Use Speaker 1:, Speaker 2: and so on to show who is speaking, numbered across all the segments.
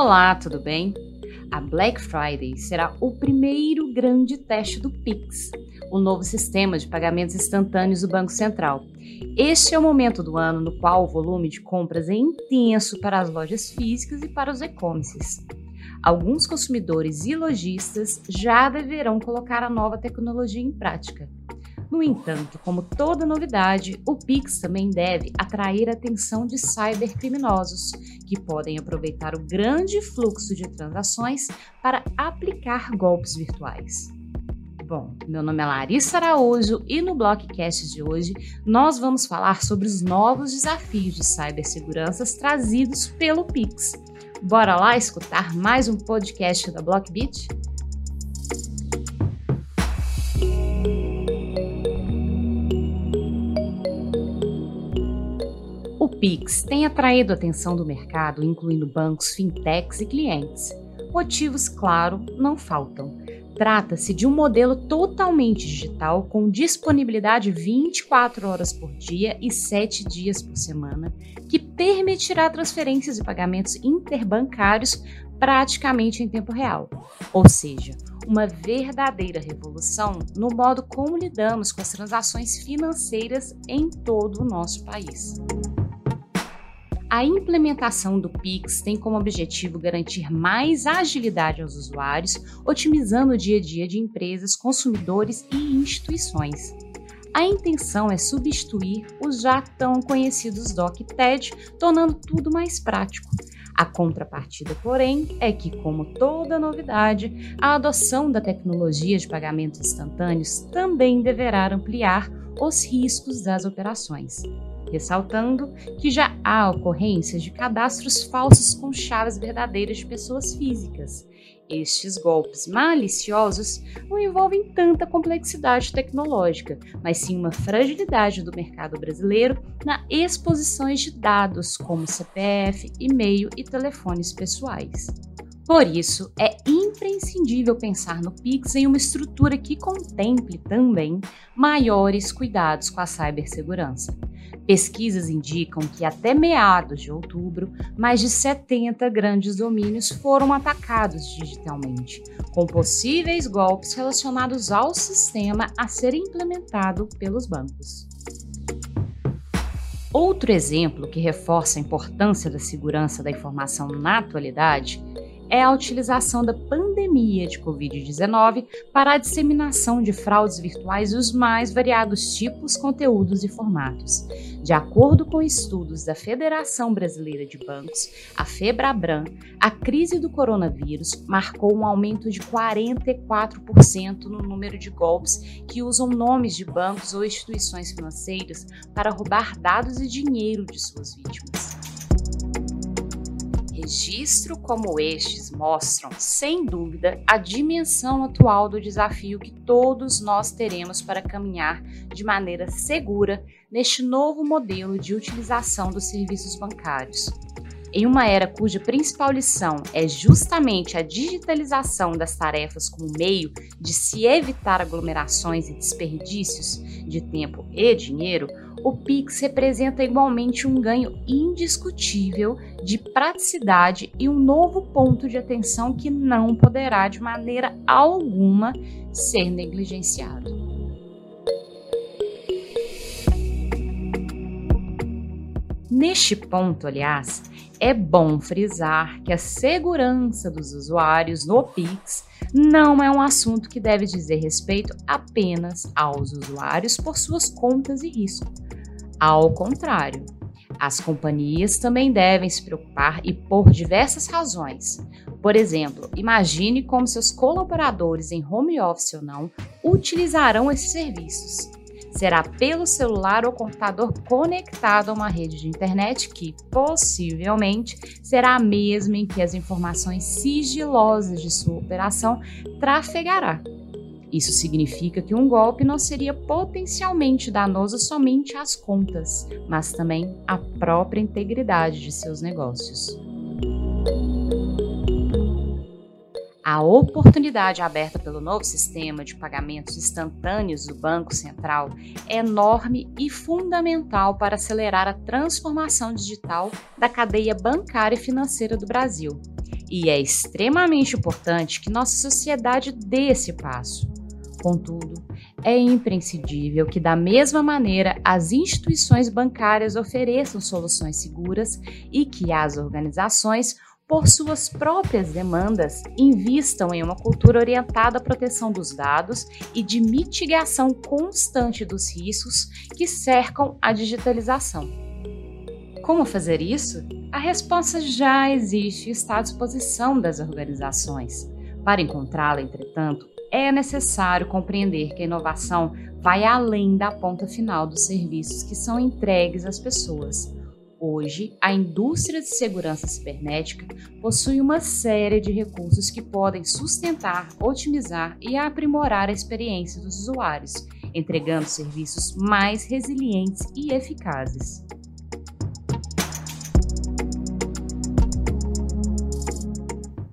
Speaker 1: Olá, tudo bem? A Black Friday será o primeiro grande teste do Pix, o novo sistema de pagamentos instantâneos do Banco Central. Este é o momento do ano no qual o volume de compras é intenso para as lojas físicas e para os e-commerces. Alguns consumidores e lojistas já deverão colocar a nova tecnologia em prática. No entanto, como toda novidade, o Pix também deve atrair a atenção de cybercriminosos, que podem aproveitar o grande fluxo de transações para aplicar golpes virtuais. Bom, meu nome é Larissa Araújo e no Blockcast de hoje nós vamos falar sobre os novos desafios de cibersegurança trazidos pelo Pix. Bora lá escutar mais um podcast da Blockbit? O Pix tem atraído a atenção do mercado, incluindo bancos, fintechs e clientes. Motivos, claro, não faltam. Trata-se de um modelo totalmente digital, com disponibilidade 24 horas por dia e 7 dias por semana, que permitirá transferências e pagamentos interbancários praticamente em tempo real. Ou seja, uma verdadeira revolução no modo como lidamos com as transações financeiras em todo o nosso país. A implementação do Pix tem como objetivo garantir mais agilidade aos usuários, otimizando o dia a dia de empresas, consumidores e instituições. A intenção é substituir os já tão conhecidos DOC TED, tornando tudo mais prático. A contrapartida, porém, é que, como toda novidade, a adoção da tecnologia de pagamentos instantâneos também deverá ampliar os riscos das operações ressaltando que já há ocorrências de cadastros falsos com chaves verdadeiras de pessoas físicas. Estes golpes maliciosos não envolvem tanta complexidade tecnológica, mas sim uma fragilidade do mercado brasileiro na exposições de dados como CPF, e-mail e telefones pessoais. Por isso, é imprescindível pensar no Pix em uma estrutura que contemple também maiores cuidados com a cibersegurança. Pesquisas indicam que até meados de outubro, mais de 70 grandes domínios foram atacados digitalmente, com possíveis golpes relacionados ao sistema a ser implementado pelos bancos. Outro exemplo que reforça a importância da segurança da informação na atualidade é a utilização da pandemia de Covid-19 para a disseminação de fraudes virtuais dos mais variados tipos, conteúdos e formatos. De acordo com estudos da Federação Brasileira de Bancos, a Febrabran, a crise do coronavírus marcou um aumento de 44% no número de golpes que usam nomes de bancos ou instituições financeiras para roubar dados e dinheiro de suas vítimas registro como estes mostram, sem dúvida, a dimensão atual do desafio que todos nós teremos para caminhar de maneira segura neste novo modelo de utilização dos serviços bancários. Em uma era cuja principal lição é justamente a digitalização das tarefas como meio de se evitar aglomerações e desperdícios de tempo e dinheiro, o Pix representa igualmente um ganho indiscutível de praticidade e um novo ponto de atenção que não poderá de maneira alguma ser negligenciado. Neste ponto, aliás, é bom frisar que a segurança dos usuários no Pix não é um assunto que deve dizer respeito apenas aos usuários por suas contas e risco ao contrário, as companhias também devem se preocupar e por diversas razões. Por exemplo, imagine como seus colaboradores em home office ou não utilizarão esses serviços. Será pelo celular ou computador conectado a uma rede de internet que, possivelmente, será a mesma em que as informações sigilosas de sua operação trafegará. Isso significa que um golpe não seria potencialmente danoso somente às contas, mas também à própria integridade de seus negócios. A oportunidade aberta pelo novo sistema de pagamentos instantâneos do Banco Central é enorme e fundamental para acelerar a transformação digital da cadeia bancária e financeira do Brasil e é extremamente importante que nossa sociedade dê esse passo. Contudo, é imprescindível que, da mesma maneira, as instituições bancárias ofereçam soluções seguras e que as organizações, por suas próprias demandas, invistam em uma cultura orientada à proteção dos dados e de mitigação constante dos riscos que cercam a digitalização. Como fazer isso? A resposta já existe e está à disposição das organizações. Para encontrá-la, entretanto, é necessário compreender que a inovação vai além da ponta final dos serviços que são entregues às pessoas. Hoje, a indústria de segurança cibernética possui uma série de recursos que podem sustentar, otimizar e aprimorar a experiência dos usuários, entregando serviços mais resilientes e eficazes.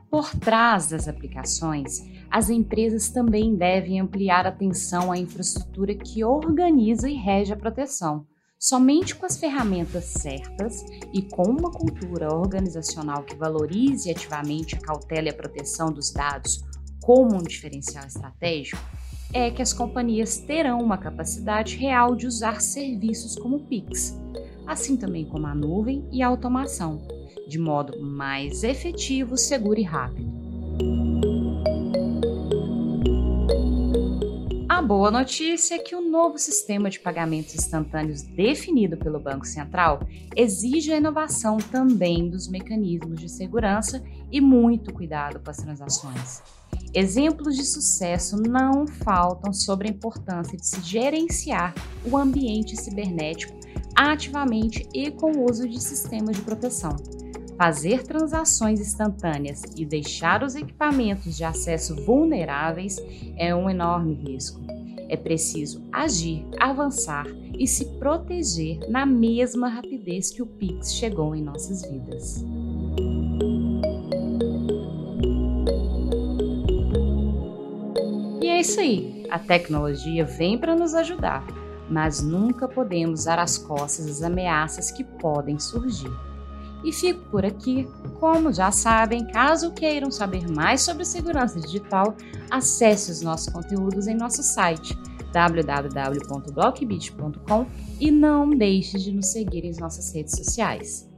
Speaker 1: Por trás das aplicações, as empresas também devem ampliar atenção à infraestrutura que organiza e rege a proteção. Somente com as ferramentas certas e com uma cultura organizacional que valorize ativamente a cautela e a proteção dos dados como um diferencial estratégico, é que as companhias terão uma capacidade real de usar serviços como o Pix, assim também como a nuvem e a automação, de modo mais efetivo, seguro e rápido. Boa notícia é que o novo sistema de pagamentos instantâneos definido pelo Banco Central exige a inovação também dos mecanismos de segurança e muito cuidado com as transações. Exemplos de sucesso não faltam sobre a importância de se gerenciar o ambiente cibernético ativamente e com o uso de sistemas de proteção. Fazer transações instantâneas e deixar os equipamentos de acesso vulneráveis é um enorme risco. É preciso agir, avançar e se proteger na mesma rapidez que o Pix chegou em nossas vidas. E é isso aí. A tecnologia vem para nos ajudar, mas nunca podemos dar as costas às ameaças que podem surgir. E fico por aqui. Como já sabem, caso queiram saber mais sobre segurança digital, acesse os nossos conteúdos em nosso site www.blockbit.com e não deixe de nos seguir em nossas redes sociais.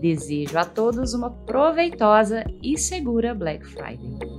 Speaker 1: Desejo a todos uma proveitosa e segura Black Friday.